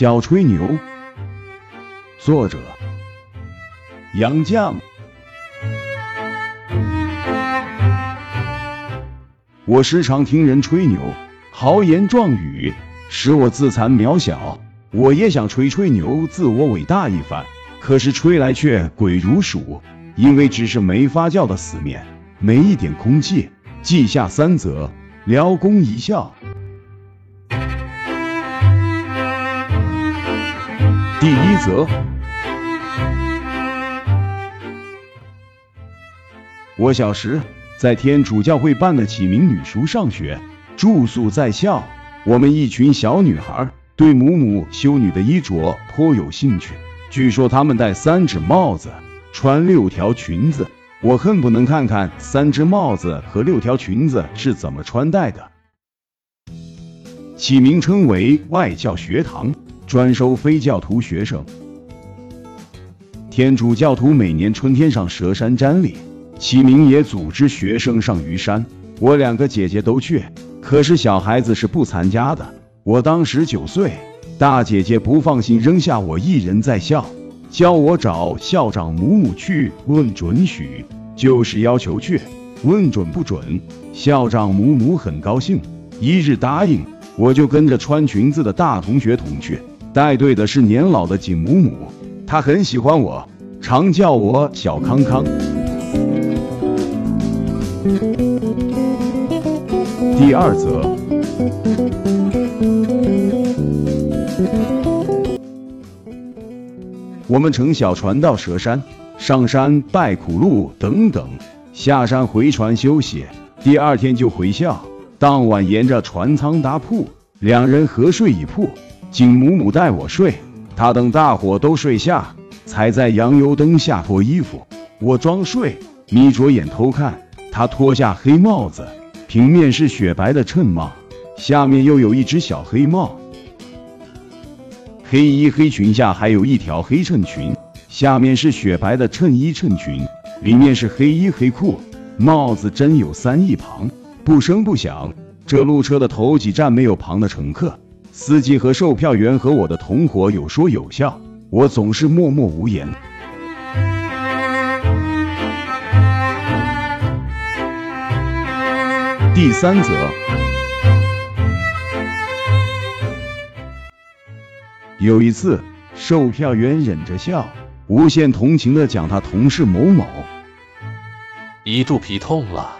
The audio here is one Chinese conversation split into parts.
小吹牛，作者杨绛。我时常听人吹牛，豪言壮语，使我自惭渺小。我也想吹吹牛，自我伟大一番，可是吹来却鬼如鼠，因为只是没发酵的死面，没一点空气。记下三则，聊公一笑。第一则，我小时在天主教会办的启明女塾上学，住宿在校。我们一群小女孩对母母修女的衣着颇有兴趣。据说她们戴三只帽子，穿六条裙子。我恨不能看看三只帽子和六条裙子是怎么穿戴的。起名称为外教学堂，专收非教徒学生。天主教徒每年春天上蛇山瞻礼，启明也组织学生上虞山。我两个姐姐都去，可是小孩子是不参加的。我当时九岁，大姐姐不放心扔下我一人在校。叫我找校长母母去问准许，就是要求去问准不准。校长母母很高兴，一日答应，我就跟着穿裙子的大同学同去。带队的是年老的景母母，她很喜欢我，常叫我小康康。第二则。我们乘小船到蛇山，上山拜苦路等等，下山回船休息。第二天就回校。当晚沿着船舱搭铺，两人合睡一铺。景母母带我睡，她等大伙都睡下，才在洋油灯下脱衣服。我装睡，眯着眼偷看。她脱下黑帽子，平面是雪白的衬帽，下面又有一只小黑帽。黑衣黑裙下还有一条黑衬裙，下面是雪白的衬衣衬裙，里面是黑衣黑裤。帽子真有三一旁，不声不响。这路车的头几站没有旁的乘客，司机和售票员和我的同伙有说有笑，我总是默默无言。第三则。有一次，售票员忍着笑，无限同情的讲他同事某某一肚皮痛了，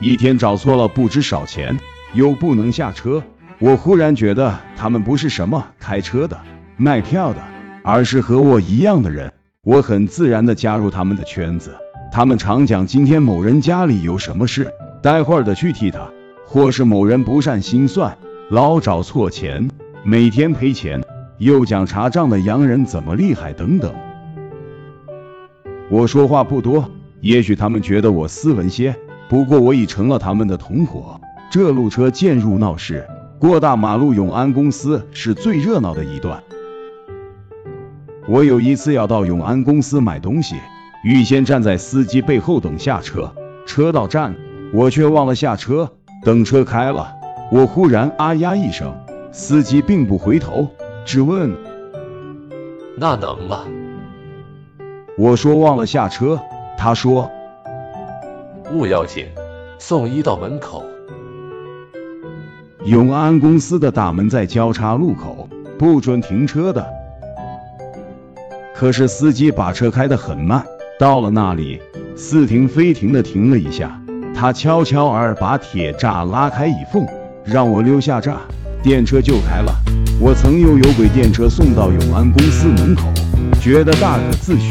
一天找错了不知少钱，又不能下车。我忽然觉得他们不是什么开车的、卖票的，而是和我一样的人。我很自然的加入他们的圈子。他们常讲今天某人家里有什么事，待会儿的去替他，或是某人不善心算，老找错钱。每天赔钱，又讲查账的洋人怎么厉害等等。我说话不多，也许他们觉得我斯文些，不过我已成了他们的同伙。这路车渐入闹市，过大马路永安公司是最热闹的一段。我有一次要到永安公司买东西，预先站在司机背后等下车。车到站，我却忘了下车。等车开了，我忽然啊呀一声。司机并不回头，只问：“那能吗？”我说：“忘了下车。”他说：“不要紧，送医到门口。”永安公司的大门在交叉路口，不准停车的。可是司机把车开得很慢，到了那里，似停非停的停了一下，他悄悄儿把铁栅拉开一缝，让我溜下栅。电车就开了，我曾用有轨电车送到永安公司门口，觉得大可自诩。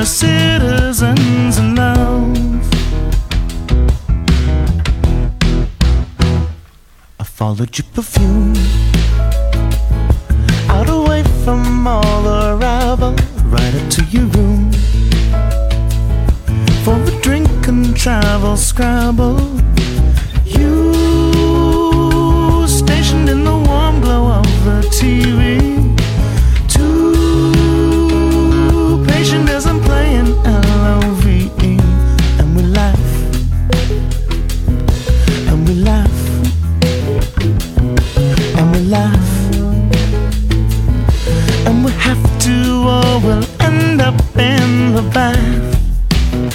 their citizens in love. I followed your perfume. Out away from all the right up to your room. For a drink and travel scrabble.